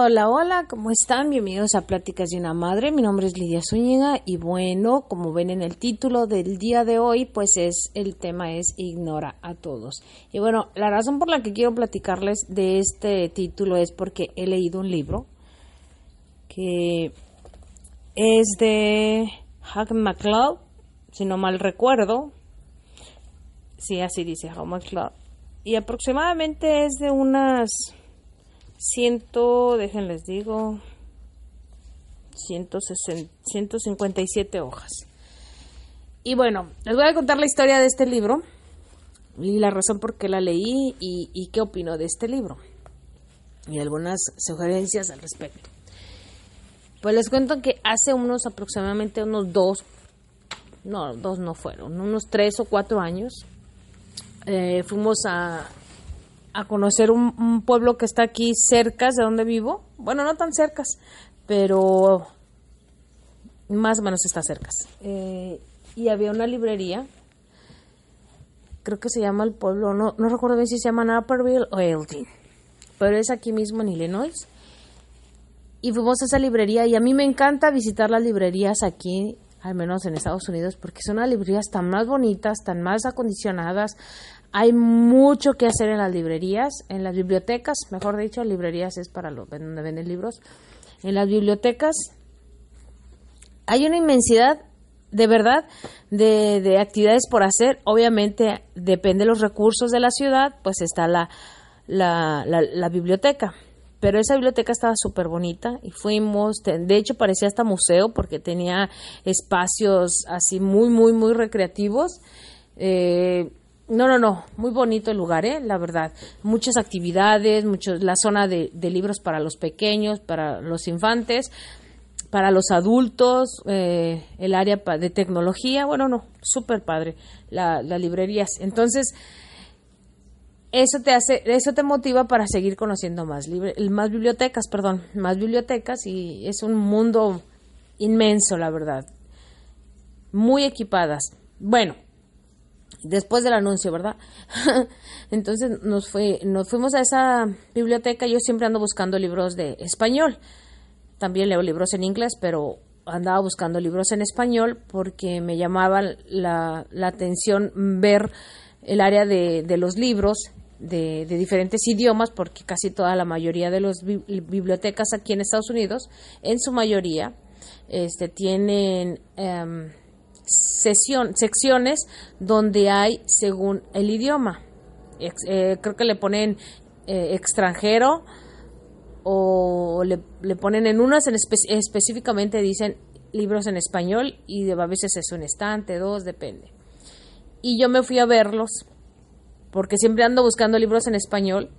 Hola, hola, ¿cómo están? Bienvenidos a Pláticas de una Madre. Mi nombre es Lidia Zúñiga y bueno, como ven en el título del día de hoy, pues es el tema es Ignora a todos. Y bueno, la razón por la que quiero platicarles de este título es porque he leído un libro que es de Hugh MacLeod, si no mal recuerdo. Sí, así dice Hugh MacLeod. Y aproximadamente es de unas ciento, déjenles digo, 160, 157 hojas. Y bueno, les voy a contar la historia de este libro y la razón por qué la leí y, y qué opino de este libro. Y algunas sugerencias al respecto. Pues les cuento que hace unos aproximadamente unos dos, no, dos no fueron, unos tres o cuatro años, eh, fuimos a, a conocer un, pueblo que está aquí cerca de donde vivo. Bueno, no tan cerca, pero más o menos está cerca. Eh, y había una librería, creo que se llama el pueblo, no, no recuerdo bien si se llama Naperville o Elgin, pero es aquí mismo en Illinois. Y fuimos a esa librería y a mí me encanta visitar las librerías aquí al menos en Estados Unidos, porque son las librerías tan más bonitas, tan más acondicionadas, hay mucho que hacer en las librerías, en las bibliotecas, mejor dicho, librerías es para los donde venden libros. En las bibliotecas hay una inmensidad de verdad de, actividades por hacer. Obviamente depende de los recursos de la ciudad, pues está la, la, biblioteca. Pero esa biblioteca estaba súper bonita y fuimos, de hecho parecía hasta museo porque tenía espacios así muy, muy, muy recreativos. Eh, no, no, no, muy bonito el lugar, ¿eh? la verdad. Muchas actividades, muchos, la zona de, libros para los pequeños, para los infantes, para los adultos, eh, el área de tecnología, bueno, no, súper padre, las librerías. Entonces, eso te hace, eso te motiva para seguir conociendo más, más bibliotecas, perdón, más bibliotecas y es un mundo inmenso, la verdad. Muy equipadas. Bueno, después del anuncio, ¿verdad? Entonces nos, fue, nos fuimos a esa biblioteca. Yo siempre ando buscando libros de español. También leo libros en inglés, pero andaba buscando libros en español porque me llamaba la, atención ver el área de, de los libros de, diferentes idiomas, porque casi toda la mayoría de las bibliotecas aquí en Estados Unidos, en su mayoría, este, tienen... Em, sesión, secciones donde hay según el idioma. Eh, creo que le ponen eh, extranjero o le, ponen en unas en específicamente dicen libros en español y a veces es un estante, dos, depende. Y yo me fui a verlos porque siempre ando buscando libros en español.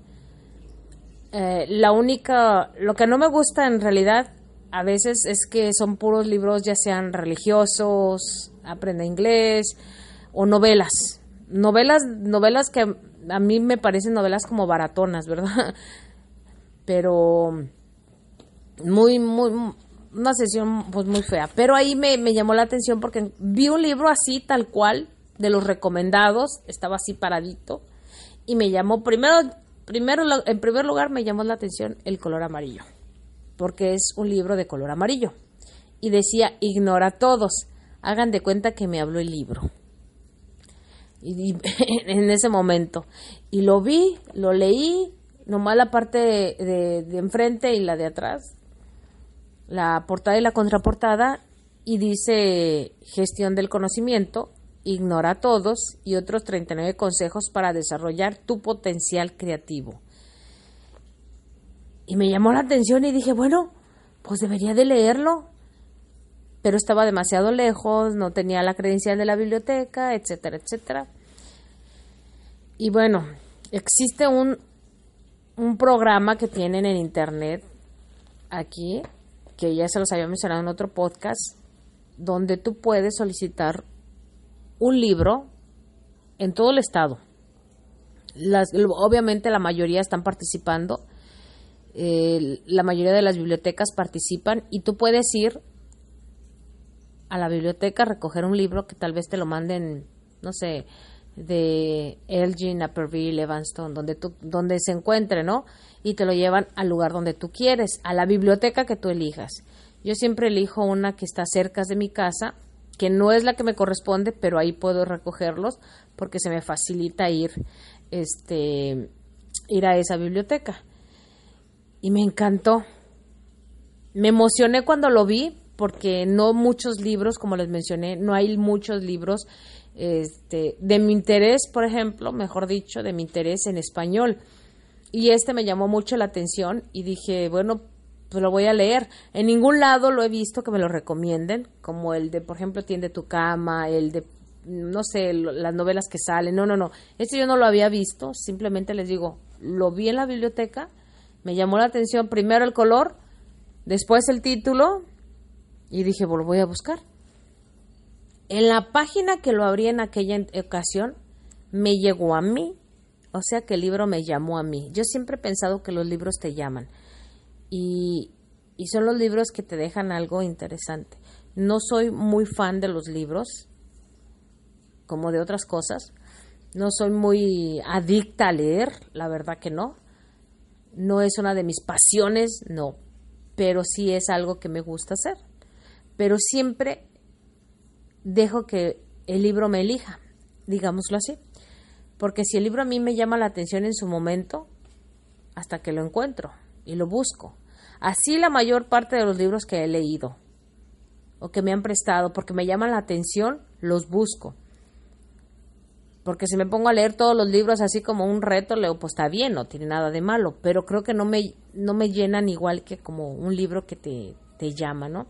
Eh, la única, lo que no me gusta en realidad a veces es que son puros libros ya sean religiosos, aprende inglés o novelas. Novelas, novelas que a mí me parecen novelas como baratonas, ¿verdad? Pero muy, muy, una sesión pues muy fea. Pero ahí me, me llamó la atención porque vi un libro así, tal cual, de los recomendados, estaba así paradito, y me llamó, primero, primero, en primer lugar me llamó la atención el color amarillo porque es un libro de color amarillo. Y decía, ignora a todos, hagan de cuenta que me habló el libro. Y, en ese momento. Y lo vi, lo leí, nomás la parte de, de, enfrente y la de atrás, la portada y la contraportada, y dice gestión del conocimiento, ignora todos y otros 39 consejos para desarrollar tu potencial creativo. Y me llamó la atención y dije, bueno, pues debería de leerlo. Pero estaba demasiado lejos, no tenía la credencial de la biblioteca, etcétera, etcétera. Y bueno, existe un, un programa que tienen en internet aquí, que ya se los había mencionado en otro podcast, donde tú puedes solicitar un libro en todo el estado. Las, obviamente la mayoría están participando la mayoría de las bibliotecas participan y tú puedes ir a la biblioteca a recoger un libro que tal vez te lo manden, no sé, de Elgin, Naperville, Evanston, donde, tú, donde se encuentre, ¿no? Y te lo llevan al lugar donde tú quieres, a la biblioteca que tú elijas. Yo siempre elijo una que está cerca de mi casa, que no es la que me corresponde, pero ahí puedo recogerlos porque se me facilita ir, este, ir a esa biblioteca. Y me encantó. Me emocioné cuando lo vi porque no muchos libros, como les mencioné, no hay muchos libros este, de mi interés, por ejemplo, mejor dicho, de mi interés en español. Y este me llamó mucho la atención y dije, bueno, pues lo voy a leer. En ningún lado lo he visto que me lo recomienden, como el de, por ejemplo, Tiende tu cama, el de, no sé, las novelas que salen. No, no, no. Este yo no lo había visto, simplemente les digo, lo vi en la biblioteca, me llamó la atención primero el color, después el título y dije, pues lo voy a buscar. En la página que lo abrí en aquella ocasión, me llegó a mí, o sea que el libro me llamó a mí. Yo siempre he pensado que los libros te llaman y, son los libros que te dejan algo interesante. No soy muy fan de los libros, como de otras cosas. No soy muy adicta a leer, la verdad que no. No es una de mis pasiones, no, pero sí es algo que me gusta hacer. Pero siempre dejo que el libro me elija, digámoslo así. Porque si el libro a mí me llama la atención en su momento, hasta que lo encuentro y lo busco. Así la mayor parte de los libros que he leído o que me han prestado, porque me llaman la atención, los busco. Porque si me pongo a leer todos los libros así como un reto, leo, pues está bien, no tiene nada de malo, pero creo que no me, no me llenan igual que como un libro que te, te llama, ¿no?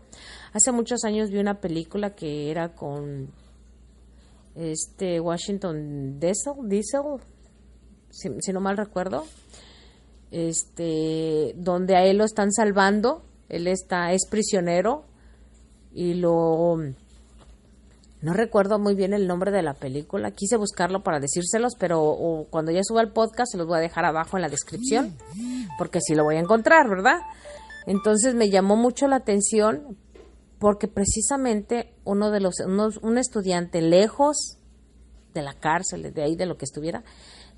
Hace muchos años vi una película que era con este Washington Diesel, Diesel si, no mal recuerdo, este, donde a él lo están salvando, él está, es prisionero y lo no recuerdo muy bien el nombre de la película. Quise buscarlo para decírselos, pero cuando ya suba el podcast se los voy a dejar abajo en la descripción, porque sí lo voy a encontrar, ¿verdad? Entonces me llamó mucho la atención porque precisamente uno de los un estudiante lejos de la cárcel, de ahí de lo que estuviera,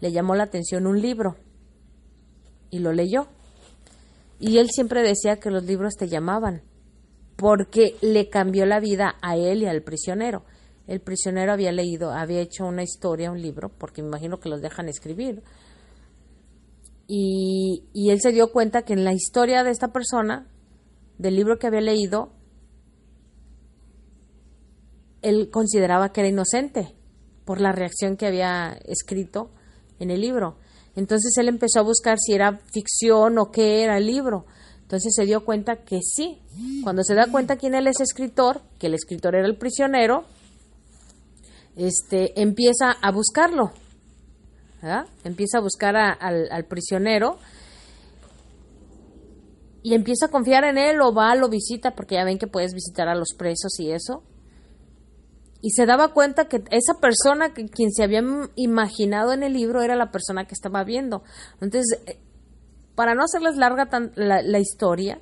le llamó la atención un libro y lo leyó. Y él siempre decía que los libros te llamaban porque le cambió la vida a él y al prisionero. El prisionero había leído, había hecho una historia, un libro, porque me imagino que los dejan escribir. Y, y él se dio cuenta que en la historia de esta persona, del libro que había leído, él consideraba que era inocente por la reacción que había escrito en el libro. Entonces él empezó a buscar si era ficción o qué era el libro. Entonces se dio cuenta que sí. Cuando se da cuenta quién él es escritor, que el escritor era el prisionero, este, empieza a buscarlo. Empieza a buscar al, prisionero y empieza a confiar en él o va, lo visita, porque ya ven que puedes visitar a los presos y eso. Y se daba cuenta que esa persona, que, quien se había imaginado en el libro, era la persona que estaba viendo. Entonces, eh, para no hacerles larga la, historia,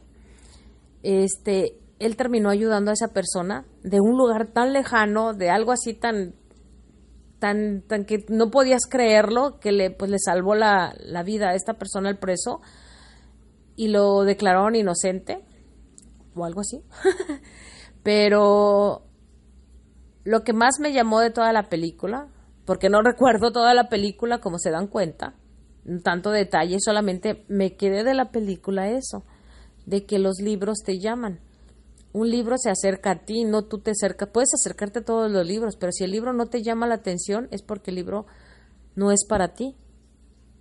este, él terminó ayudando a esa persona de un lugar tan lejano, de algo así tan, tan, tan que no podías creerlo, que le, pues, le salvó la, la vida a esta persona, el preso, y lo declararon inocente, o algo así. Pero lo que más me llamó de toda la película, porque no recuerdo toda la película como se dan cuenta, tanto detalle, solamente me quedé de la película eso, de que los libros te llaman. Un libro se acerca a ti, no tú te acercas, puedes acercarte a todos los libros, pero si el libro no te llama la atención es porque el libro no es para ti.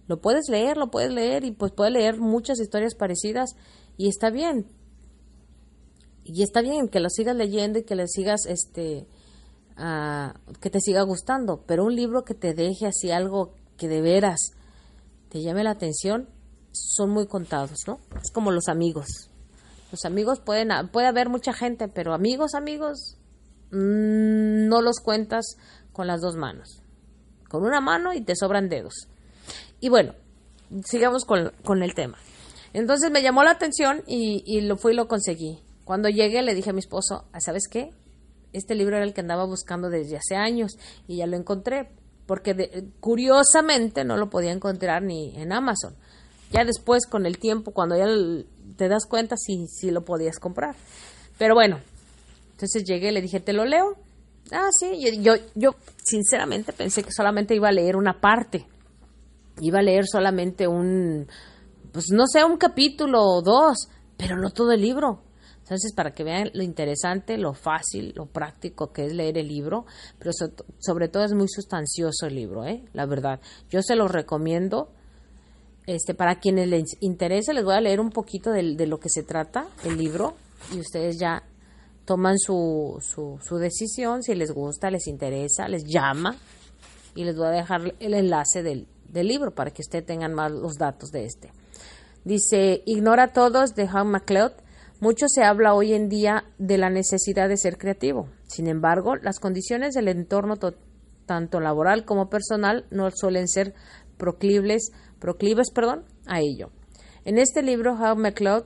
Lo puedes leer, lo puedes leer y pues puedes leer muchas historias parecidas y está bien. Y está bien que lo sigas leyendo y que le sigas este que te siga gustando, pero un libro que te deje así algo que de veras te llame la atención, son muy contados, ¿no? Es como los amigos. Los amigos pueden, puede haber mucha gente, pero amigos, amigos, mm, no los cuentas con las dos manos. Con una mano y te sobran dedos. Y bueno, sigamos con, con el tema. Entonces me llamó la atención y, y, lo fui y lo conseguí. Cuando llegué le dije a mi esposo, ¿sabes qué? Este libro era el que andaba buscando desde hace años y ya lo encontré. porque curiosamente no lo podía encontrar ni en Amazon. Ya después, con el tiempo, cuando ya te das cuenta, sí, sí lo podías comprar. Pero bueno, entonces llegué, le dije, ¿te lo leo? Ah, sí, yo, yo sinceramente pensé que solamente iba a leer una parte. Iba a leer solamente un, pues no sé, un capítulo o dos, pero no todo el libro. Entonces, para que vean lo interesante, lo fácil, lo práctico que es leer el libro, pero sobre todo es muy sustancioso el libro, ¿eh? la verdad. Yo se lo recomiendo. Este, para quienes les interese, les voy a leer un poquito de, lo que se trata el libro y ustedes ya toman su, su, su, decisión, si les gusta, les interesa, les llama y les voy a dejar el enlace del, del libro para que ustedes tengan más los datos de este. Dice, Ignora todos de Hugh MacLeod mucho se habla hoy en día de la necesidad de ser creativo. Sin embargo, las condiciones del entorno tanto laboral como personal no suelen ser proclives, proclives perdón, a ello. En este libro, How McLeod,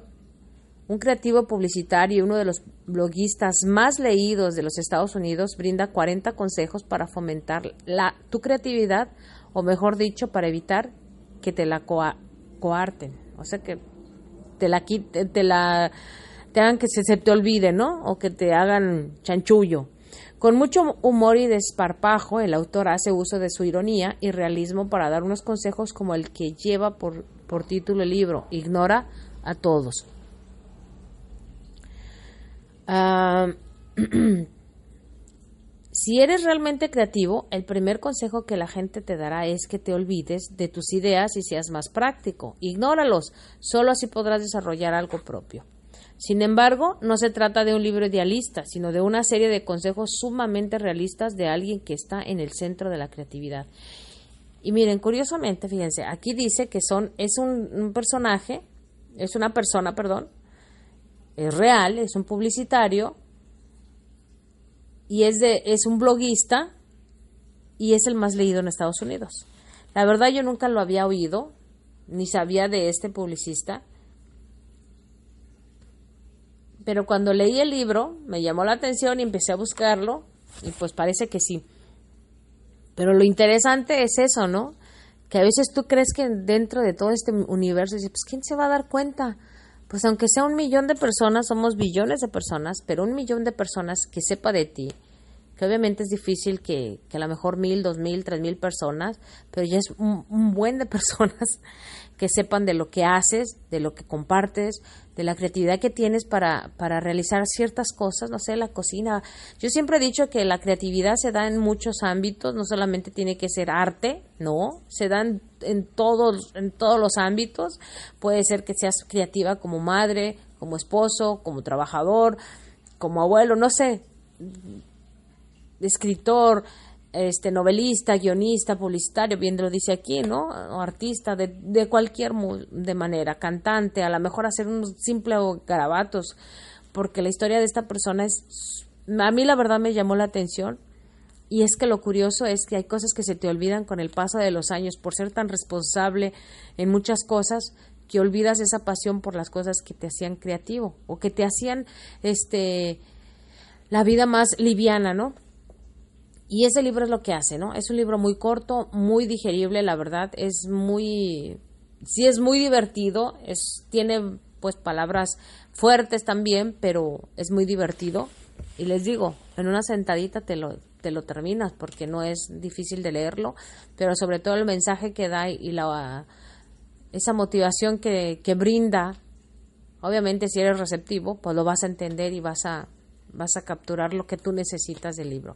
un creativo publicitario y uno de los bloguistas más leídos de los Estados Unidos, brinda 40 consejos para fomentar tu creatividad, o mejor dicho, para evitar que te la coarten. O sea, que te la, te la hagan que se, te olvide, ¿no? O que te hagan chanchullo. Con mucho humor y desparpajo, el autor hace uso de su ironía y realismo para dar unos consejos como el que lleva por, por título el libro, Ignora a todos. Ah, si eres realmente creativo, el primer consejo que la gente te dará es que te olvides de tus ideas y seas más práctico. Ignóralos, solo así podrás desarrollar algo propio. Sin embargo, no se trata de un libro idealista, sino de una serie de consejos sumamente realistas de alguien que está en el centro de la creatividad. Y miren, curiosamente, fíjense, aquí dice que son, es un, personaje, es una persona, perdón, es real, es un publicitario, y es, de, es un bloguista, y es el más leído en Estados Unidos. La verdad yo nunca lo había oído, ni sabía de este publicista, pero cuando leí el libro me llamó la atención y empecé a buscarlo y pues parece que sí. Pero lo interesante es eso, ¿no? Que a veces tú crees que dentro de todo este universo, pues ¿quién se va a dar cuenta? Pues aunque sea un millón de personas, somos billones de personas, pero un millón de personas que sepa de ti, que obviamente es difícil que, que a lo mejor mil, dos mil, tres mil personas, pero ya es un, un buen de personas que sepan de lo que haces, de lo que compartes, de la creatividad que tienes para, para realizar ciertas cosas, no sé, la cocina. Yo siempre he dicho que la creatividad se da en muchos ámbitos, no solamente tiene que ser arte, no, se da en, todos, en todos los ámbitos. Puede ser que seas creativa como madre, como esposo, como trabajador, como abuelo, no sé, escritor, este novelista, guionista, publicitario, bien lo dice aquí, ¿no? O artista de, de cualquier de manera, cantante, a lo mejor hacer unos simples garabatos, porque la historia de esta persona es, a mí la verdad me llamó la atención y es que lo curioso es que hay cosas que se te olvidan con el paso de los años por ser tan responsable en muchas cosas que olvidas esa pasión por las cosas que te hacían creativo o que te hacían este la vida más liviana, ¿no? Y ese libro es lo que hace, ¿no? Es un libro muy corto, muy digerible, la verdad, es muy, sí es muy divertido, es, tiene pues palabras fuertes también, pero es muy divertido. Y les digo, en una sentadita te lo, te lo terminas porque no es difícil de leerlo, pero sobre todo el mensaje que da y la, esa motivación que, que brinda, obviamente si eres receptivo, pues lo vas a entender y vas a, vas a capturar lo que tú necesitas del libro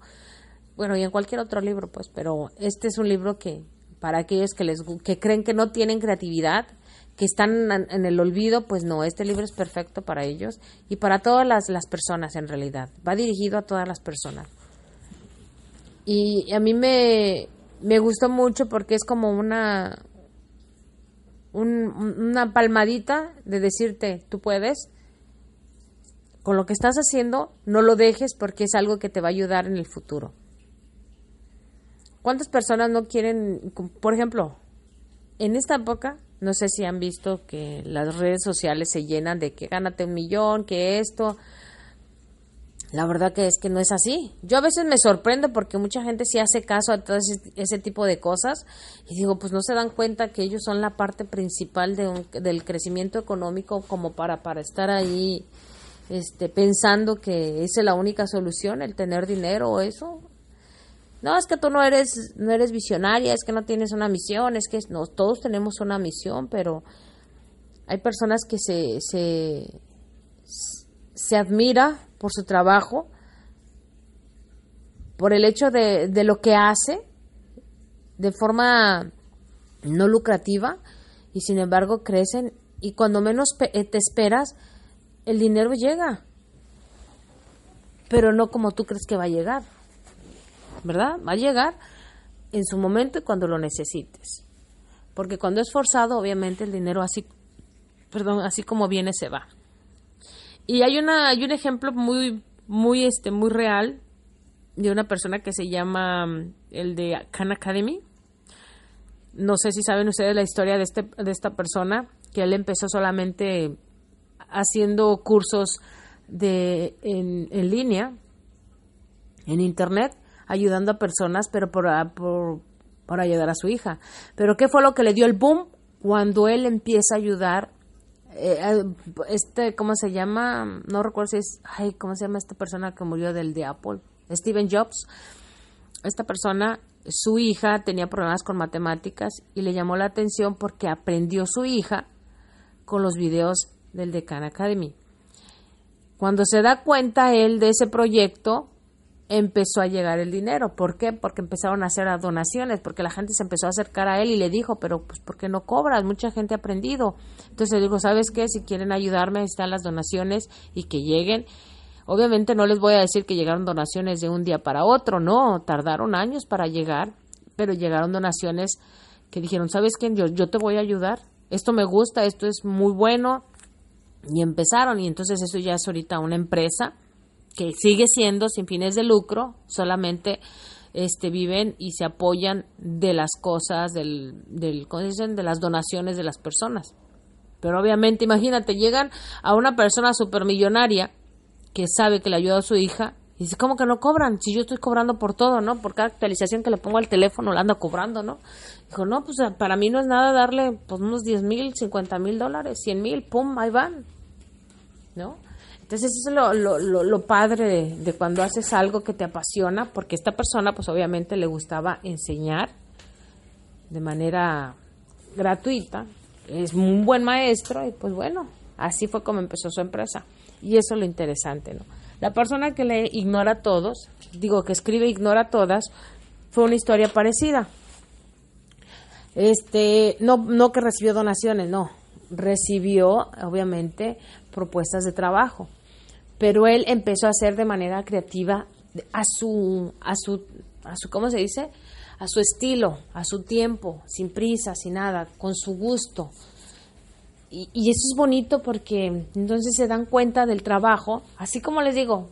bueno, y en cualquier otro libro, pues, pero este es un libro que para aquellos que les que creen que no tienen creatividad, que están en el olvido, pues no, este libro es perfecto para ellos y para todas las, las personas en realidad. Va dirigido a todas las personas. Y a mí me, me gustó mucho porque es como una, una palmadita de decirte, tú puedes, con lo que estás haciendo, no lo dejes porque es algo que te va a ayudar en el futuro. ¿Cuántas personas no quieren, por ejemplo, en esta época, no sé si han visto que las redes sociales se llenan de que gánate un millón, que esto. La verdad que es que no es así. Yo a veces me sorprendo porque mucha gente sí hace caso a todo ese, tipo de cosas y digo, pues no se dan cuenta que ellos son la parte principal de del crecimiento económico como para, para estar ahí este, pensando que esa es la única solución, el tener dinero o eso. No, es que tú no eres, no eres visionaria, es que no tienes una misión, es que no, todos tenemos una misión, pero hay personas que se, se, se admira por su trabajo, por el hecho de, de lo que hace de forma no lucrativa y sin embargo crecen y cuando menos eh, te esperas el dinero llega pero no como tú crees que va a llegar ¿verdad? va a llegar en su momento y cuando lo necesites porque cuando es forzado obviamente el dinero así perdón así como viene se va y hay una hay un ejemplo muy muy este muy real de una persona que se llama mm, el de Khan Academy. No sé si saben ustedes la historia de este de esta persona que él empezó solamente haciendo cursos de en, en línea en internet ayudando a personas pero por, por, por ayudar a su hija. Pero ¿qué fue lo que le dio el boom? Cuando él empieza a ayudar eh, este, ¿cómo se llama? No recuerdo si es, ay, ¿cómo se llama esta persona que murió del de Apple? Steven Jobs. Esta persona, su hija tenía problemas con matemáticas y le llamó la atención porque aprendió su hija con los videos del Decan Academy. Cuando se da cuenta él de ese proyecto, empezó a llegar el dinero. ¿Por qué? Porque empezaron a hacer donaciones, porque la gente se empezó a acercar a él y le dijo, pero pues ¿por qué no cobras? Mucha gente ha aprendido. Entonces le dijo, ¿sabes qué? Si quieren ayudarme, están las donaciones y que lleguen. Obviamente no les voy a decir que llegaron donaciones de un día para otro, no, tardaron años para llegar, pero llegaron donaciones que dijeron, ¿sabes qué? Yo, yo te voy a ayudar, esto me gusta, esto es muy bueno, y empezaron, y entonces eso ya es ahorita una empresa que sigue siendo sin fines de lucro, solamente este, viven y se apoyan de las cosas, del, del, dicen? de las donaciones de las personas. Pero obviamente, imagínate, llegan a una persona supermillonaria que sabe que le ayuda a su hija y dice, ¿cómo que no cobran? Si yo estoy cobrando por todo, ¿no? Por cada actualización que le pongo al teléfono la ando cobrando, ¿no? Dijo, no, pues para mí no es nada darle pues, unos 10 mil, 50 mil dólares, 100 mil, pum, ahí van, ¿no? Entonces eso es lo, lo, lo, padre de, cuando haces algo que te apasiona, porque esta persona pues obviamente le gustaba enseñar de manera gratuita, es un buen maestro y pues bueno, así fue como empezó su empresa. Y eso es lo interesante, ¿no? La persona que le ignora a todos, digo que escribe ignora a todas, fue una historia parecida. Este, no, no que recibió donaciones, no, recibió obviamente propuestas de trabajo pero él empezó a hacer de manera creativa a su, a su, a su, ¿cómo se dice? A su estilo, a su tiempo, sin prisa, sin nada, con su gusto. Y, y eso es bonito porque entonces se dan cuenta del trabajo, así como les digo,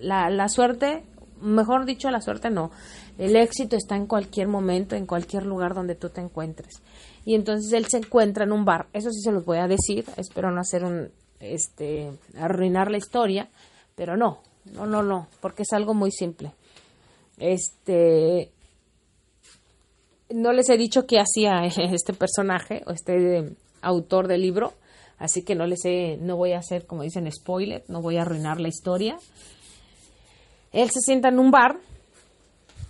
la, la suerte, mejor dicho, la suerte no, el éxito está en cualquier momento, en cualquier lugar donde tú te encuentres. Y entonces él se encuentra en un bar, eso sí se los voy a decir, espero no hacer un, este, arruinar la historia, pero no, no, no, no, porque es algo muy simple. Este, no les he dicho qué hacía este personaje o este autor del libro, así que no les he, no voy a hacer, como dicen, spoiler, no voy a arruinar la historia. Él se sienta en un bar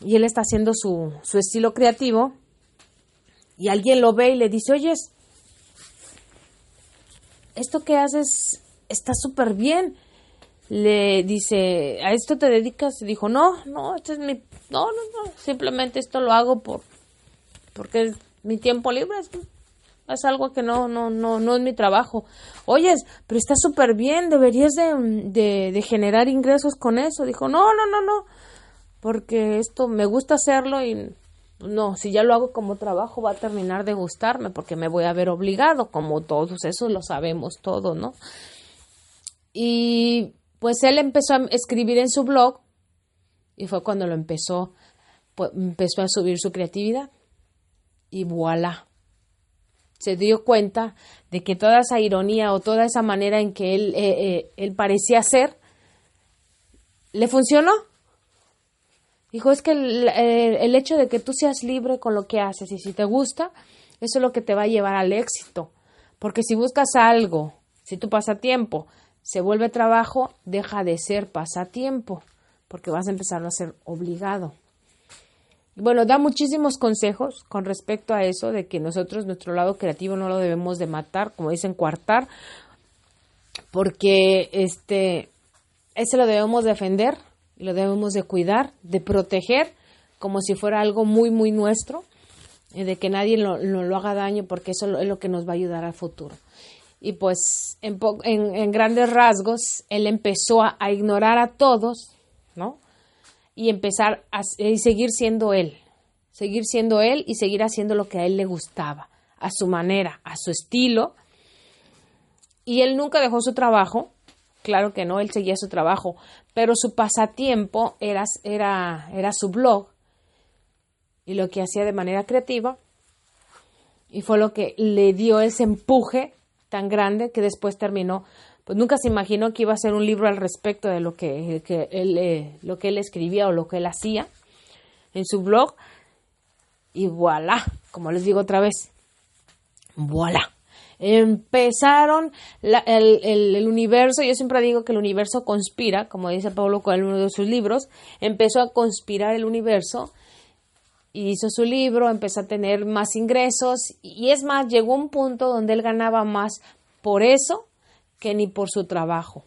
y él está haciendo su, su estilo creativo y alguien lo ve y le dice, oyes, esto que haces está súper bien. Le dice, ¿a esto te dedicas? Y dijo, no, no, este es mi, no, no, no, simplemente esto lo hago por, porque es mi tiempo libre, es, algo que no, no, no, no es mi trabajo. Oyes, pero está súper bien, deberías de, de, de generar ingresos con eso. Dijo, no, no, no, no, porque esto me gusta hacerlo y no, si ya lo hago como trabajo va a terminar de gustarme porque me voy a ver obligado, como todos, eso lo sabemos todo, ¿no? Y pues él empezó a escribir en su blog y fue cuando lo empezó, pues, empezó a subir su creatividad y voilà. Se dio cuenta de que toda esa ironía o toda esa manera en que él, eh, eh, él parecía ser, ¿Le funcionó? Dijo, es que el, el, hecho de que tú seas libre con lo que haces y si te gusta, eso es lo que te va a llevar al éxito. Porque si buscas algo, si tu pasatiempo se vuelve trabajo, deja de ser pasatiempo, porque vas a empezar a ser obligado. Bueno, da muchísimos consejos con respecto a eso, de que nosotros nuestro lado creativo no lo debemos de matar, como dicen, coartar, porque este, ese lo debemos defender, lo debemos de cuidar, de proteger, como si fuera algo muy, muy nuestro, de que nadie lo, lo haga daño, porque eso es lo que nos va a ayudar al futuro. Y pues en, en, grandes rasgos, él empezó a, a ignorar a todos, ¿no? y empezar a y seguir siendo él, seguir siendo él y seguir haciendo lo que a él le gustaba, a su manera, a su estilo. Y él nunca dejó su trabajo, claro que no, él seguía su trabajo, pero su pasatiempo era, era, era su blog y lo que hacía de manera creativa. Y fue lo que le dio ese empuje tan grande que después terminó pues nunca se imaginó que iba a ser un libro al respecto de lo que, él, eh, lo que él escribía o lo que él hacía en su blog. Y voilà, como les digo otra vez, voilà. Empezaron el, el, universo, yo siempre digo que el universo conspira, como dice Pablo en uno de sus libros, empezó a conspirar el universo y hizo su libro, empezó a tener más ingresos y es más, llegó un punto donde él ganaba más por eso que ni por su trabajo.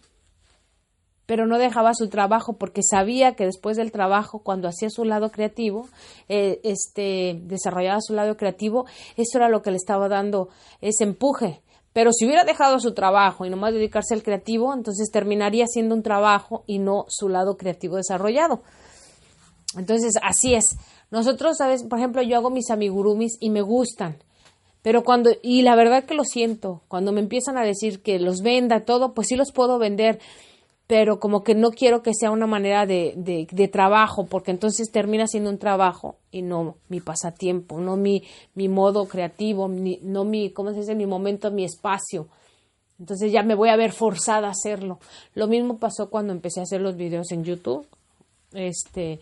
Pero no dejaba su trabajo porque sabía que después del trabajo, cuando hacía su lado creativo, eh, este, desarrollaba su lado creativo, eso era lo que le estaba dando ese empuje. Pero si hubiera dejado su trabajo y nomás dedicarse al creativo, entonces terminaría siendo un trabajo y no su lado creativo desarrollado. Entonces, así es. Nosotros, ¿sabes? Por ejemplo, yo hago mis amigurumis y me gustan. Pero cuando, y la verdad que lo siento, cuando me empiezan a decir que los venda todo, pues sí los puedo vender, pero como que no quiero que sea una manera de, de, trabajo, porque entonces termina siendo un trabajo y no mi pasatiempo, no mi, mi modo creativo, no mi, ¿cómo se dice? Mi momento, mi espacio. Entonces ya me voy a ver forzada a hacerlo. Lo mismo pasó cuando empecé a hacer los videos en YouTube. Este,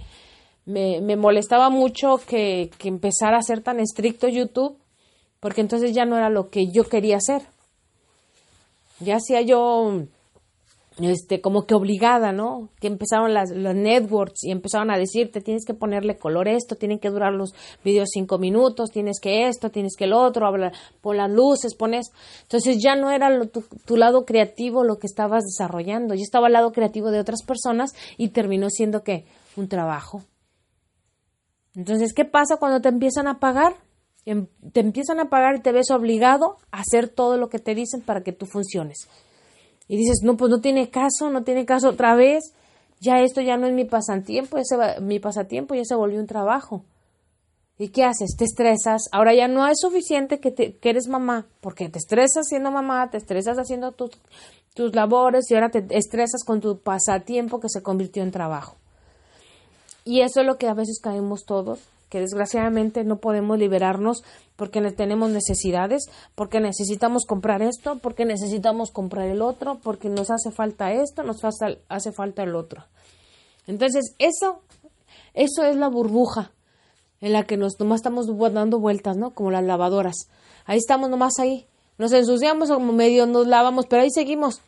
me, me molestaba mucho que, que empezara a ser tan estricto YouTube porque entonces ya no era lo que yo quería hacer. Ya hacía yo este, como que obligada, ¿no? Que empezaron las, los networks y empezaron a decirte, tienes que ponerle color esto, tienen que durar los videos cinco minutos, tienes que esto, tienes que el otro, habla, pon las luces, pones. Entonces ya no era tu, tu, lado creativo lo que estabas desarrollando, ya estaba al lado creativo de otras personas y terminó siendo que un trabajo. Entonces, ¿qué pasa cuando te empiezan a pagar? Em, te empiezan a pagar y te ves obligado a hacer todo lo que te dicen para que tú funciones. Y dices, no, pues no tiene caso, no tiene caso otra vez, ya esto ya no es mi pasatiempo, ya mi pasatiempo ya se volvió un trabajo. ¿Y qué haces? Te estresas. Ahora ya no es suficiente que, te, que eres mamá, porque te estresas siendo mamá, te estresas haciendo tus, tus labores y ahora te estresas con tu pasatiempo que se convirtió en trabajo. Y eso es lo que a veces caemos todos que desgraciadamente no podemos liberarnos porque tenemos necesidades, porque necesitamos comprar esto, porque necesitamos comprar el otro, porque nos hace falta esto, nos hace falta el otro. Entonces, eso, eso es la burbuja en la que nos nomás estamos dando vueltas, ¿no? Como las lavadoras. Ahí estamos nomás ahí. Nos ensuciamos como medio nos lavamos, pero ahí seguimos.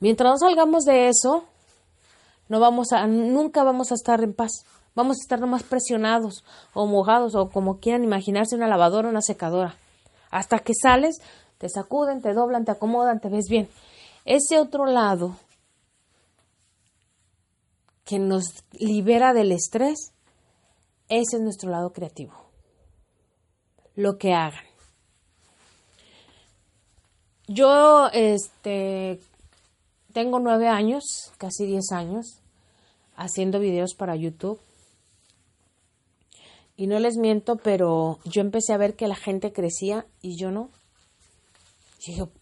Mientras no salgamos de eso, no vamos a, nunca vamos a estar en paz. Vamos a estar nomás presionados o mojados o como quieran imaginarse una lavadora o una secadora. Hasta que sales, te sacuden, te doblan, te acomodan, te ves bien. Ese otro lado que nos libera del estrés, ese es nuestro lado creativo. Lo que hagan. Yo, este, tengo nueve años, casi diez años, haciendo videos para YouTube. Y no les miento, pero yo empecé a ver que la gente crecía y yo no.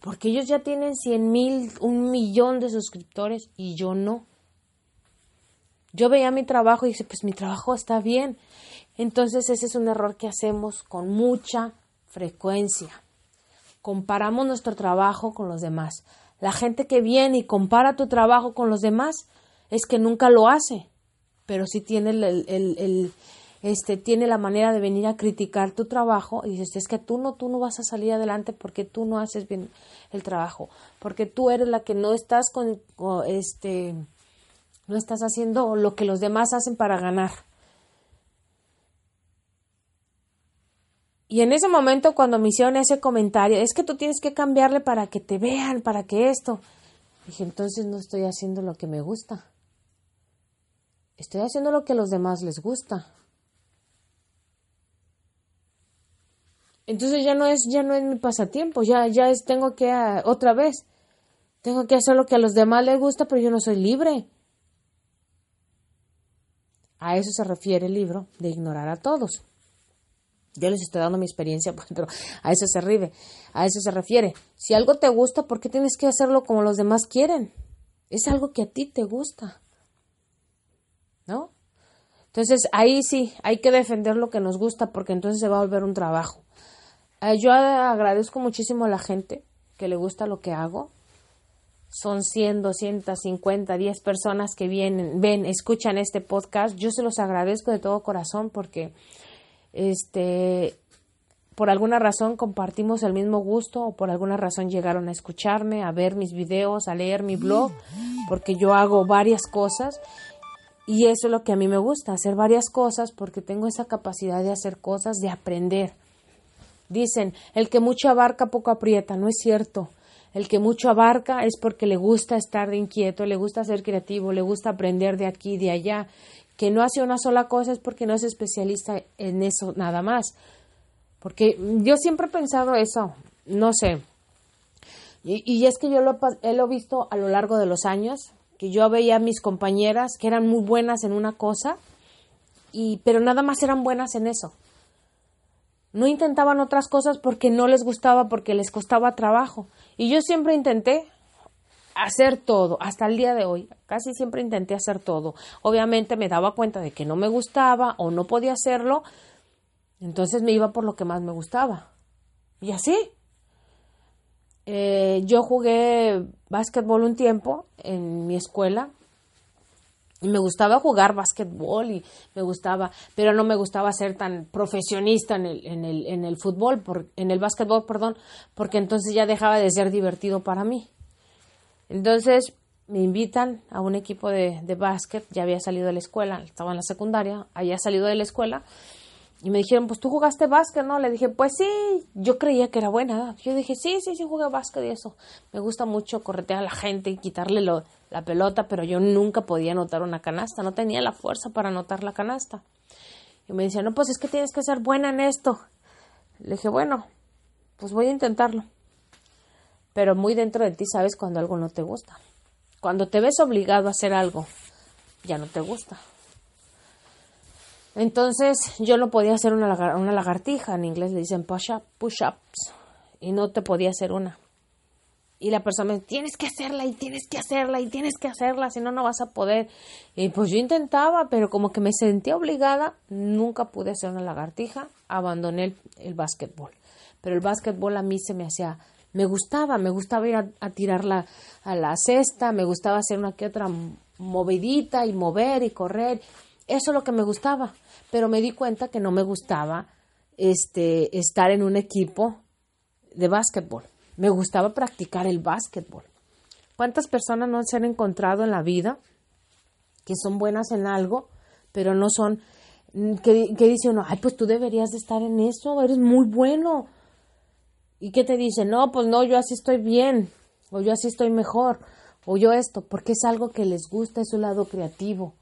Porque ellos ya tienen 100 mil, un millón de suscriptores y yo no. Yo veía mi trabajo y dije, pues mi trabajo está bien. Entonces ese es un error que hacemos con mucha frecuencia. Comparamos nuestro trabajo con los demás. La gente que viene y compara tu trabajo con los demás es que nunca lo hace, pero sí tiene el, el, este, tiene la manera de venir a criticar tu trabajo y dices, es que tú no, tú no vas a salir adelante porque tú no haces bien el trabajo, porque tú eres la que no estás con, este, no estás haciendo lo que los demás hacen para ganar. Y en ese momento cuando me hicieron ese comentario, es que tú tienes que cambiarle para que te vean, para que esto. Dije, entonces no estoy haciendo lo que me gusta. Estoy haciendo lo que a los demás les gusta. Entonces ya no es, ya no es mi pasatiempo, ya, ya es, tengo que, ah, otra vez, tengo que hacer lo que a los demás les gusta, pero yo no soy libre. A eso se refiere el libro de ignorar a todos. Yo les estoy dando mi experiencia, pero a eso se ríe, a eso se refiere. Si algo te gusta, ¿por qué tienes que hacerlo como los demás quieren? Es algo que a ti te gusta. ¿No? Entonces ahí sí, hay que defender lo que nos gusta porque entonces se va a volver un trabajo. Eh, yo agradezco muchísimo a la gente que le gusta lo que hago. Son 100, 250, 10 personas que vienen, ven, escuchan este podcast. Yo se los agradezco de todo corazón porque este, por alguna razón compartimos el mismo gusto o por alguna razón llegaron a escucharme, a ver mis videos, a leer mi blog, porque yo hago varias cosas y eso es lo que a mí me gusta, hacer varias cosas porque tengo esa capacidad de hacer cosas, de aprender. Dicen, el que mucho abarca poco aprieta, no es cierto. El que mucho abarca es porque le gusta estar inquieto, le gusta ser creativo, le gusta aprender de aquí y de allá que no hace una sola cosa es porque no es especialista en eso nada más. Porque yo siempre he pensado eso, no sé. Y, es que yo lo, he visto a lo largo de los años, que yo veía a mis compañeras que eran muy buenas en una cosa, y, pero nada más eran buenas en eso. No intentaban otras cosas porque no les gustaba, porque les costaba trabajo. Y yo siempre intenté, hacer todo, hasta el día de hoy, casi siempre intenté hacer todo. Obviamente me daba cuenta de que no me gustaba o no podía hacerlo, entonces me iba por lo que más me gustaba. Y así. Eh, yo jugué básquetbol un tiempo en mi escuela me gustaba jugar básquetbol y me gustaba, pero no me gustaba ser tan profesionista en el, en el, en el fútbol, por, en el básquetbol, perdón, porque entonces ya dejaba de ser divertido para mí. Entonces me invitan a un equipo de, de básquet, ya había salido de la escuela, estaba en la secundaria, había salido de la escuela, y me dijeron, pues tú jugaste básquet, ¿no? Le dije, pues sí, yo creía que era buena. Yo dije, sí, sí, sí, jugué básquet y eso. Me gusta mucho corretear a la gente y quitarle la pelota, pero yo nunca podía anotar una canasta, no tenía la fuerza para anotar la canasta. Y me decían, no, pues es que tienes que ser buena en esto. Le dije, bueno, pues voy a intentarlo pero muy dentro de ti sabes cuando algo no te gusta. Cuando te ves obligado a hacer algo, ya no te gusta. Entonces yo no podía hacer una, una lagartija, en inglés le dicen push-up, push-ups, y no te podía hacer una. Y la persona me dice, tienes que hacerla y tienes que hacerla y tienes que hacerla, si no, no vas a poder. Y pues yo intentaba, pero como que me sentía obligada, nunca pude hacer una lagartija, abandoné el, el básquetbol. Pero el básquetbol a mí se me hacía me gustaba, me gustaba ir a, tirarla a la cesta, me gustaba hacer una que otra movidita y mover y correr. Eso es lo que me gustaba. Pero me di cuenta que no me gustaba este, estar en un equipo de básquetbol. Me gustaba practicar el básquetbol. ¿Cuántas personas no se han encontrado en la vida que son buenas en algo, pero no son, que, que dice uno, ay, pues tú deberías de estar en eso, eres muy bueno. ¿Y qué te dice? No, pues no, yo así estoy bien, o yo así estoy mejor, o yo esto, porque es algo que les gusta, es su lado creativo.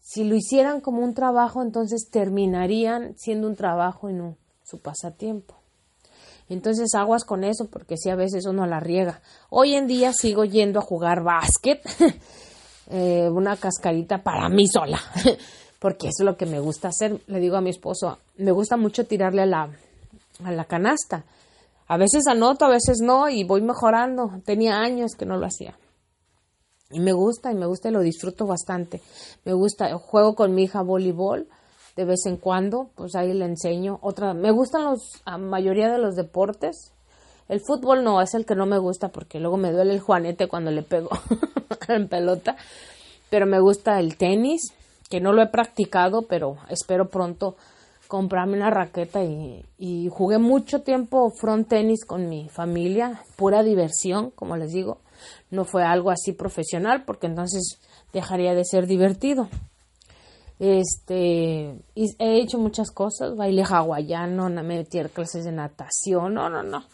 Si lo hicieran como un trabajo, entonces terminarían siendo un trabajo y no su pasatiempo. Entonces aguas con eso, porque si a veces uno la riega. Hoy en día sigo yendo a jugar básquet, eh, una cascarita para mí sola, porque eso es lo que me gusta hacer. Le digo a mi esposo, me gusta mucho tirarle a la, a la canasta. A veces anoto, a veces no y voy mejorando. Tenía años que no lo hacía. Y me gusta y me gusta y lo disfruto bastante. Me gusta, juego con mi hija voleibol de vez en cuando, pues ahí le enseño. Otra, me gustan los, la mayoría de los deportes. El fútbol no, es el que no me gusta porque luego me duele el juanete cuando le pego en pelota. pero me gusta el tenis, que no lo he practicado, pero espero pronto comprarme una raqueta y, y jugué mucho tiempo front tenis con mi familia, pura diversión, como les digo. No fue algo así profesional porque entonces dejaría de ser divertido. Este, he hecho muchas cosas, baile hawaiano, me metí a clases de natación, no, no, no.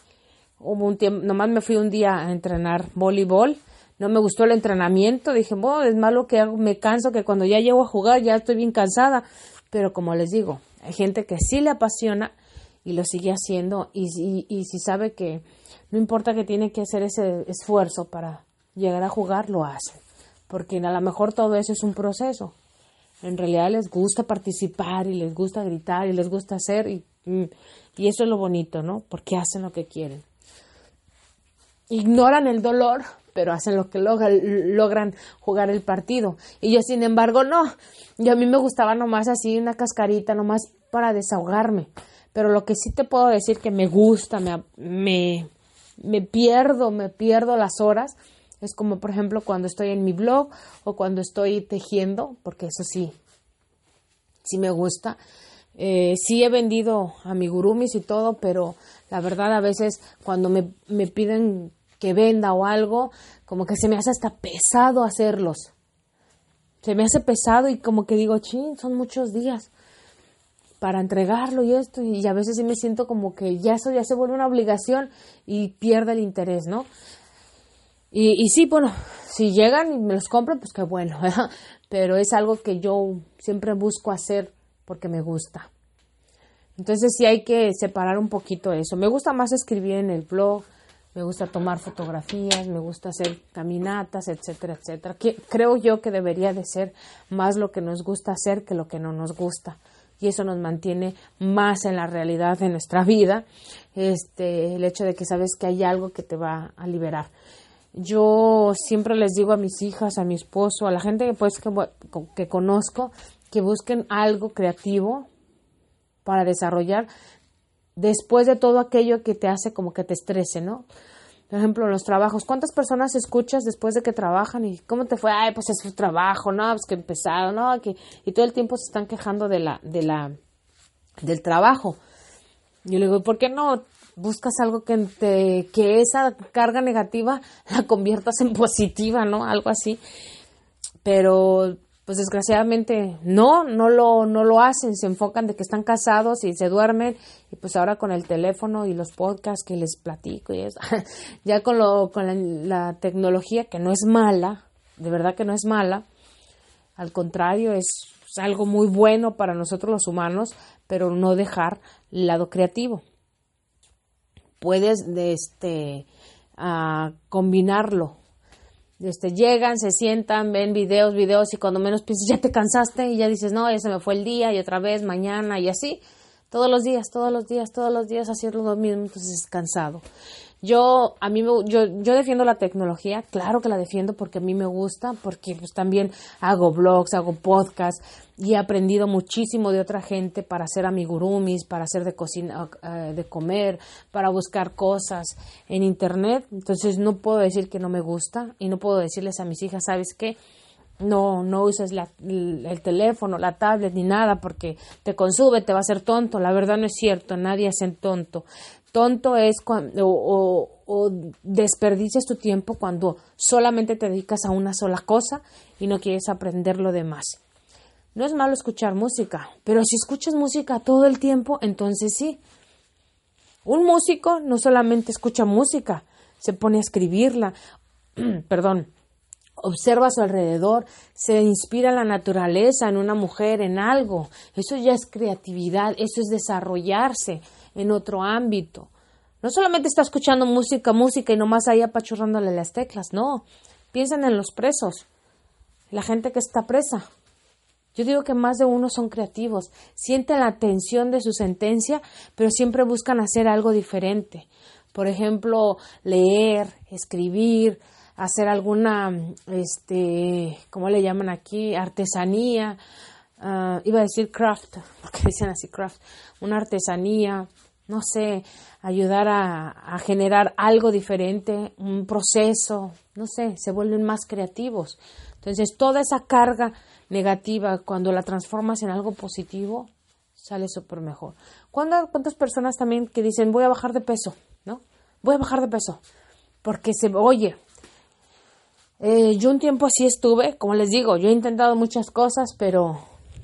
Hubo un tiempo, nomás me fui un día a entrenar voleibol, no me gustó el entrenamiento, dije, bueno, es malo que me canso, que cuando ya llego a jugar ya estoy bien cansada, pero como les digo, hay gente que sí le apasiona y lo sigue haciendo y, y, si sabe que no importa que tiene que hacer ese esfuerzo para llegar a jugar, lo hace, porque a lo mejor todo eso es un proceso en realidad les gusta participar y les gusta gritar y les gusta hacer y, y eso es lo bonito, ¿no? Porque hacen lo que quieren. Ignoran el dolor, pero hacen lo que logran jugar el partido. Y yo, sin embargo, no. Y a mí me gustaba nomás así una cascarita, nomás para desahogarme. Pero lo que sí te puedo decir que me gusta, me, me, me pierdo, me pierdo las horas es como, por ejemplo, cuando estoy en mi blog o cuando estoy tejiendo, porque eso sí, sí me gusta. Eh, sí he vendido amigurumis y todo, pero la verdad a veces cuando me, me piden que venda o algo, como que se me hace hasta pesado hacerlos. Se me hace pesado y como que digo, ching, son muchos días para entregarlo y esto, y a veces sí me siento como que ya eso ya se vuelve una obligación y pierde el interés, ¿no? Y, y sí, bueno, si llegan y me los compran, pues qué bueno, pero es algo que yo siempre busco hacer porque me gusta. Entonces sí hay que separar un poquito eso. Me gusta más escribir en el blog, me gusta tomar fotografías, me gusta hacer caminatas, etcétera, etcétera. Que, creo yo que debería de ser más lo que nos gusta hacer que lo que no nos gusta. Y eso nos mantiene más en la realidad de nuestra vida. Este, el hecho de que sabes que hay algo que te va a liberar. Yo siempre les digo a mis hijas, a mi esposo, a la gente pues, que, que conozco, que busquen algo creativo para desarrollar después de todo aquello que te hace como que te estrese, ¿no? Por ejemplo, en los trabajos, ¿cuántas personas escuchas después de que trabajan y cómo te fue? Ay, pues es su trabajo, no, pues que empezado, no, que y todo el tiempo se están quejando de la de la del trabajo. Yo le digo, ¿por qué no buscas algo que, te, que esa carga negativa la conviertas en positiva, ¿no? Algo así. Pero, pues desgraciadamente no, no lo, no lo hacen, se enfocan de que están casados y se duermen y pues ahora con el teléfono y los podcasts que les platico y eso, ya con, lo, con la, tecnología que no es mala, de verdad que no es mala, al contrario es algo muy bueno para nosotros los humanos, pero no dejar el lado creativo puedes de este a combinarlo. Este, llegan, se sientan, ven videos, videos y cuando menos piensas ya te cansaste y ya dices, no, ya se me fue el día y otra vez mañana y así, todos los días, todos los días, todos los días haciendo lo mismo, entonces es cansado. Yo, a mí, me, yo, yo defiendo la tecnología, claro que la defiendo porque a mí me gusta, porque pues también hago blogs, hago podcasts y he aprendido muchísimo de otra gente para hacer amigurumis, para hacer de cocina, eh, de comer, para buscar cosas en internet. Entonces no puedo decir que no me gusta y no puedo decirles a mis hijas, ¿sabes qué? no, no uses el teléfono, la tablet ni nada porque te consume, te va a hacer tonto. La verdad no es cierto, nadie hace tonto. Tonto es cuando, o, o, desperdicias tu tiempo cuando solamente te dedicas a una sola cosa y no quieres aprender lo demás. No es malo escuchar música, pero si escuchas música todo el tiempo, entonces sí. Un músico no solamente escucha música, se pone a escribirla, perdón, observa a su alrededor, se inspira la naturaleza, en una mujer, en algo. Eso ya es creatividad, eso es desarrollarse en otro ámbito. No solamente está escuchando música, música y nomás ahí apachurrándole las teclas, no. Piensen en los presos, la gente que está presa. Yo digo que más de uno son creativos, sienten la tensión de su sentencia, pero siempre buscan hacer algo diferente. Por ejemplo, leer, escribir, hacer alguna, este, ¿cómo le llaman aquí? Artesanía. Ah, iba a decir craft, porque dicen así craft, una artesanía, no sé, ayudar a, generar algo diferente, un proceso, no sé, se vuelven más creativos. Entonces, toda esa carga negativa, cuando la transformas en algo positivo, sale súper mejor. ¿Cuántas personas también que dicen, voy a bajar de peso, ¿no? Voy a bajar de peso. Porque se, oye, eh, yo un tiempo así estuve, como les digo, yo he intentado muchas cosas, pero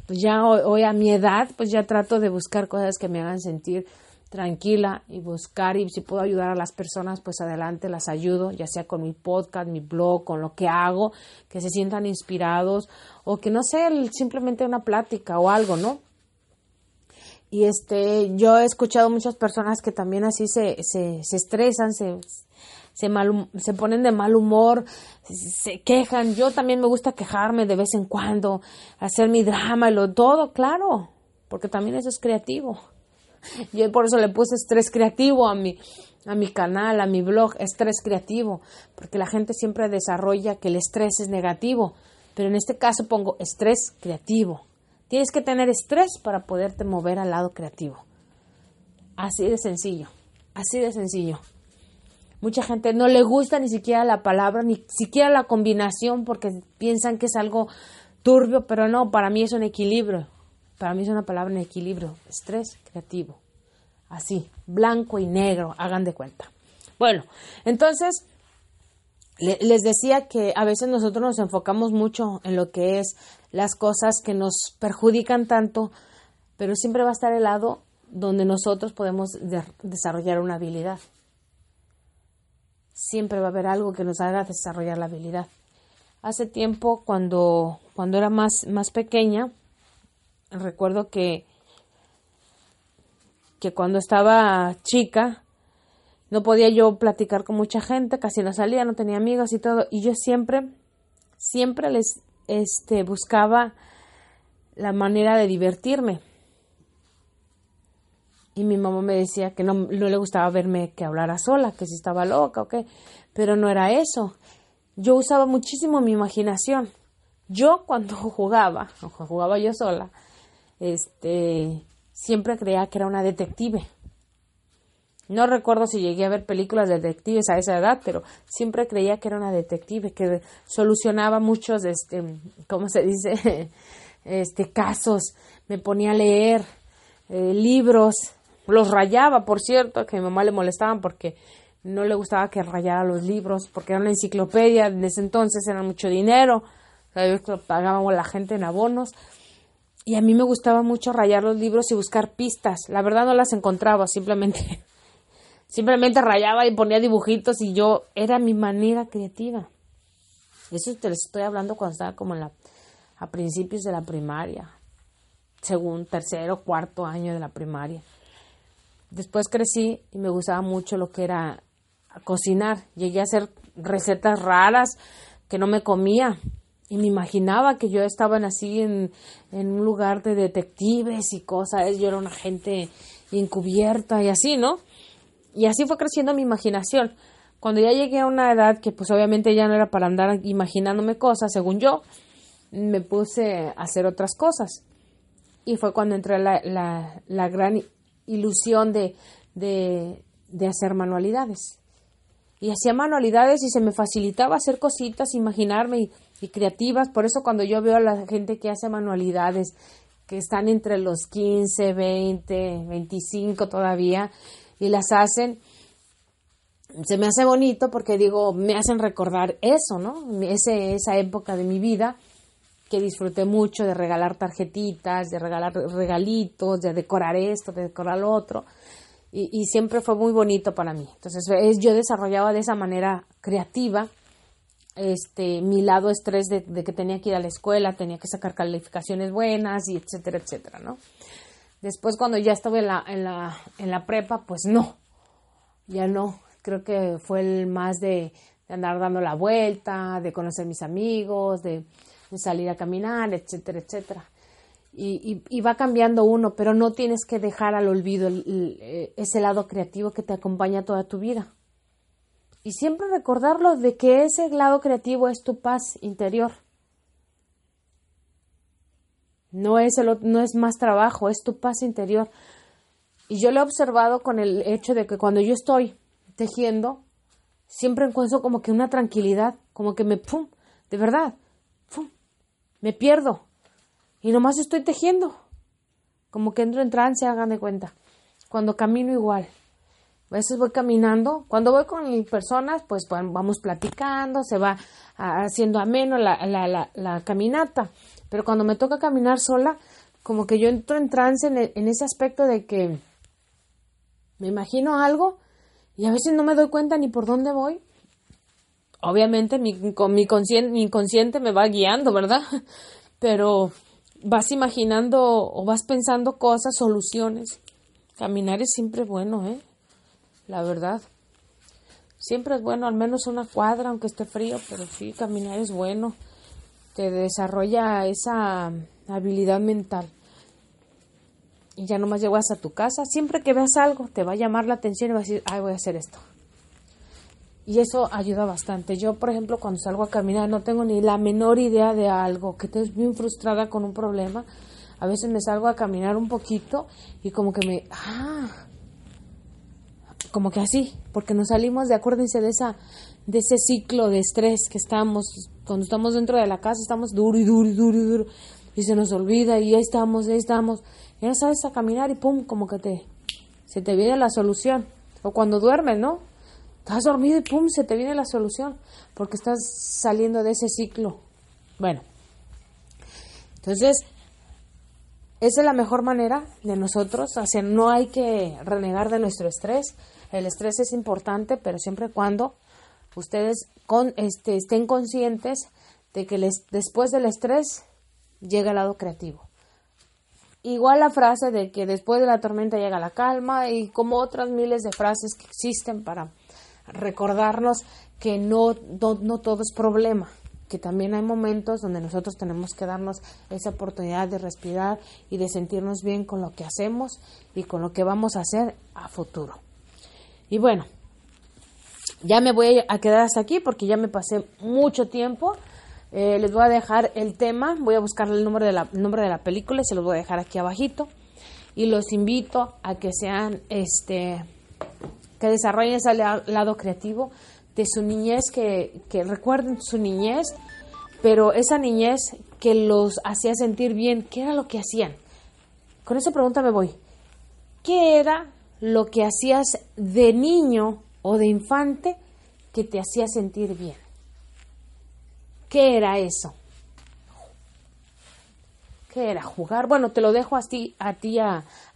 pues ya hoy, a mi edad, pues ya trato de buscar cosas que me hagan sentir tranquila y buscar y si puedo ayudar a las personas, pues adelante las ayudo, ya sea con mi podcast, mi blog, con lo que hago, que se sientan inspirados o que no sea simplemente una plática o algo, ¿no? Y este, yo he escuchado muchas personas que también así se, se, se estresan, se, se, se ponen de mal humor, se quejan. Yo también me gusta quejarme de vez en cuando, hacer mi drama y lo todo, claro, porque también eso es creativo. Yo por eso le puse estrés creativo a mi, a mi canal, a mi blog, estrés creativo, porque la gente siempre desarrolla que el estrés es negativo, pero en este caso pongo estrés creativo. Tienes que tener estrés para poderte mover al lado creativo. Así de sencillo, así de sencillo. Mucha gente no le gusta ni siquiera la palabra, ni siquiera la combinación, porque piensan que es algo turbio, pero no, para mí es un equilibrio. Para mí es una palabra en equilibrio. Estrés creativo. Así, blanco y negro, hagan de cuenta. Bueno, entonces les decía que a veces nosotros nos enfocamos mucho en lo que es las cosas que nos perjudican tanto, pero siempre va a estar el lado donde nosotros podemos desarrollar una habilidad. Siempre va a haber algo que nos haga desarrollar la habilidad. Hace tiempo, cuando, cuando era más, más pequeña, recuerdo que, que cuando estaba chica, no podía yo platicar con mucha gente, casi no salía, no tenía amigos y todo, y yo siempre, siempre les este, buscaba la manera de divertirme. Y mi mamá me decía que no, no le gustaba verme que hablara sola, que si estaba loca o qué, pero no era eso. Yo usaba muchísimo mi imaginación. Yo cuando jugaba, jugaba yo sola, este, siempre creía que era una detective. No recuerdo si llegué a ver películas de detectives a esa edad, pero siempre creía que era una detective, que solucionaba muchos, este, ¿cómo se dice? Este, casos. Me ponía a leer eh, libros, los rayaba, por cierto, que a mi mamá le molestaban porque no le gustaba que rayara los libros, porque era una enciclopedia, en ese entonces era mucho dinero, pagábamos la gente en abonos, y a mí me gustaba mucho rayar los libros y buscar pistas. La verdad no las encontraba, simplemente simplemente rayaba y ponía dibujitos y yo era mi manera creativa. Eso te les estoy hablando cuando estaba como en la a principios de la primaria, segundo, tercero, cuarto año de la primaria. Después crecí y me gustaba mucho lo que era cocinar. Llegué a hacer recetas raras que no me comía y me imaginaba que yo estaba así en, un lugar de detectives y cosas, yo era una gente encubierta y así, ¿no? Y así fue creciendo mi imaginación. Cuando ya llegué a una edad que pues obviamente ya no era para andar imaginándome cosas, según yo, me puse a hacer otras cosas. Y fue cuando entré la, la, gran ilusión de, de, de hacer manualidades. Y hacía manualidades y se me facilitaba hacer cositas, imaginarme y y creativas. Por eso cuando yo veo a la gente que hace manualidades, que están entre los 15, 20, 25 todavía, y las hacen, se me hace bonito porque digo, me hacen recordar eso, ¿no? Ese, esa época de mi vida que disfruté mucho de regalar tarjetitas, de regalar regalitos, de decorar esto, de decorar lo otro. Y, y siempre fue muy bonito para mí. Entonces, yo desarrollaba de esa manera creativa este, mi lado estrés de, que tenía que ir a la escuela, tenía que sacar calificaciones buenas y etcétera, etcétera, ¿no? Después cuando ya estuve en la, en la, en la prepa, pues no, ya no, creo que fue el más de, andar dando la vuelta, de conocer mis amigos, de, salir a caminar, etcétera, etcétera. Y, y, va cambiando uno, pero no tienes que dejar al olvido ese lado creativo que te acompaña toda tu vida. Y siempre recordarlo de que ese lado creativo es tu paz interior. No es, no es más trabajo, es tu paz interior. Y yo lo he observado con el hecho de que cuando yo estoy tejiendo, siempre encuentro como que una tranquilidad, como que me, pum, de verdad, me pierdo y nomás estoy tejiendo. Como que entro en trance, hagan de cuenta. Cuando camino igual. A veces voy caminando. Cuando voy con personas, pues vamos platicando, se va haciendo ameno la, la, caminata. Pero cuando me toca caminar sola, como que yo entro en trance en, en ese aspecto de que me imagino algo y a veces no me doy cuenta ni por dónde voy. Obviamente mi inconsciente me va guiando, ¿verdad? Pero vas imaginando o vas pensando cosas, soluciones. Caminar es siempre bueno, ¿eh? La verdad. Siempre es bueno, al menos una cuadra, aunque esté frío, pero sí, caminar es bueno. Te desarrolla esa habilidad mental. Y ya nomás llegas a tu casa. Siempre que veas algo, te va a llamar la atención y vas a decir, ay, voy a hacer esto. Y eso ayuda bastante. Yo, por ejemplo, cuando salgo a caminar no tengo ni la menor idea de algo, que estoy bien frustrada con un problema. A veces me salgo a caminar un poquito y como que me... Ah, como que así, porque nos salimos de, acuérdense de esa de ese ciclo de estrés que estamos, cuando estamos dentro de la casa estamos duro y duro y duro y duro y se nos olvida y ahí estamos, ahí estamos. Y ahora sabes a caminar y pum, como que te se te viene la solución. O cuando duermes, ¿no? Estás dormido y pum, se te viene la solución, porque estás saliendo de ese ciclo. Bueno, entonces, esa es la mejor manera de nosotros, o no hay que renegar de nuestro estrés. El estrés es importante, pero siempre y cuando ustedes con, este, estén conscientes de que les, después del estrés llega el lado creativo. Igual la frase de que después de la tormenta llega la calma y como otras miles de frases que existen para recordarnos que no, no, todo es problema, que también hay momentos donde nosotros tenemos que darnos esa oportunidad de respirar y de sentirnos bien con lo que hacemos y con lo que vamos a hacer a futuro. Y bueno, ya me voy a quedar hasta aquí porque ya me pasé mucho tiempo. Eh, les voy a dejar el tema, voy a buscar el nombre, de la, de la película y se los voy a dejar aquí abajito. Y los invito a que sean este que desarrollen ese lado creativo de su niñez, que, recuerden su niñez, pero esa niñez que los hacía sentir bien, ¿qué era lo que hacían? Con esa pregunta me voy. ¿Qué era lo que hacías de niño o de infante que te hacía sentir bien? ¿Qué era eso? ¿Qué era? ¿Jugar? Bueno, te lo dejo a ti a,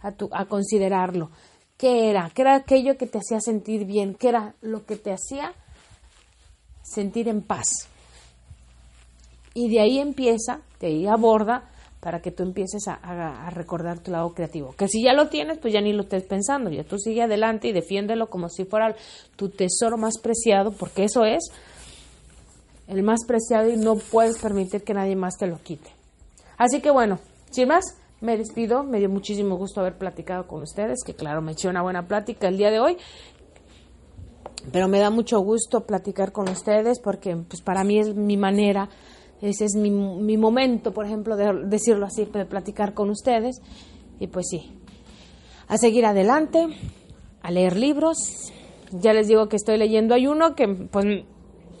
a, a considerarlo. ¿Qué era? ¿Qué era aquello que te hacía sentir bien? ¿Qué era lo que te hacía sentir en paz? Y de ahí empieza, de ahí aborda para que tú empieces a, recordar tu lado creativo. Que si ya lo tienes, pues ya ni lo estés pensando, ya tú sigue adelante y defiéndelo como si fuera tu tesoro más preciado, porque eso es el más preciado y no puedes permitir que nadie más te lo quite. Así que bueno, sin más, me despido, me dio muchísimo gusto haber platicado con ustedes, que claro, me eché una buena plática el día de hoy, pero me da mucho gusto platicar con ustedes porque pues para mí es mi manera, ese es mi, mi momento, por ejemplo, de decirlo así, de platicar con ustedes, y pues sí, a seguir adelante, a leer libros, ya les digo que estoy leyendo, hay uno que pues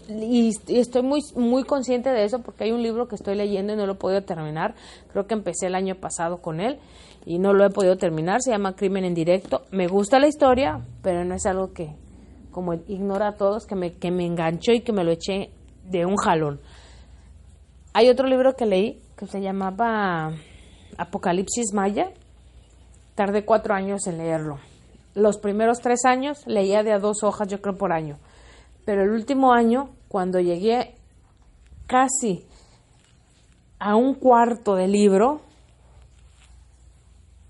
y, estoy muy, muy consciente de eso porque hay un libro que estoy leyendo y no lo he podido terminar. Creo que empecé el año pasado con él y no lo he podido terminar. Se llama Crimen en Directo. Me gusta la historia, pero no es algo que, como ignora a todos, que me, que me enganchó y que me lo eché de un jalón. Hay otro libro que leí que se llamaba Apocalipsis Maya. Tardé cuatro años en leerlo. Los primeros tres años leía de a dos hojas, yo creo, por año. Pero el último año cuando llegué casi a un cuarto de libro,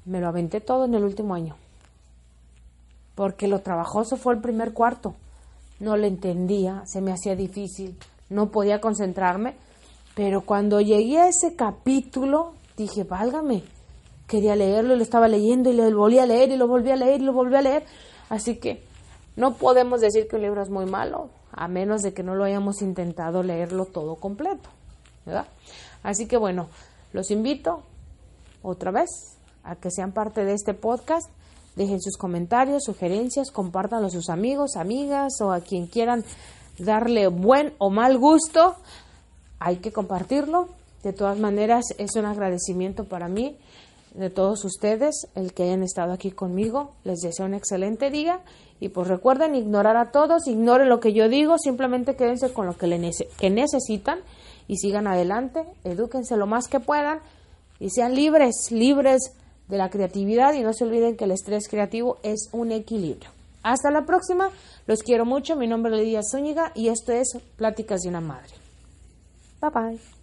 me lo aventé todo en el último año. Porque lo trabajoso fue el primer cuarto. No le entendía, se me hacía difícil, no podía concentrarme. Pero cuando llegué a ese capítulo, dije, válgame, quería leerlo lo estaba leyendo y lo volví a leer y lo volví a leer y lo volví a leer. Así que no podemos decir que un libro es muy malo a menos de que no lo hayamos intentado leerlo todo completo, ¿verdad? Así que bueno, los invito otra vez a que sean parte de este podcast, dejen sus comentarios, sugerencias, compártanlo a sus amigos, amigas o a quien quieran darle buen o mal gusto hay que compartirlo. De todas maneras, es un agradecimiento para mí de todos ustedes el que hayan estado aquí conmigo. Les deseo un excelente día y pues recuerden ignorar a todos, ignoren lo que yo digo, simplemente quédense con lo que, le que necesitan y sigan adelante, edúquense lo más que puedan y sean libres, libres de la creatividad y no se olviden que el estrés creativo es un equilibrio. Hasta la próxima, los quiero mucho, mi nombre es Lidia Zúñiga y esto es Pláticas de una Madre. 拜拜。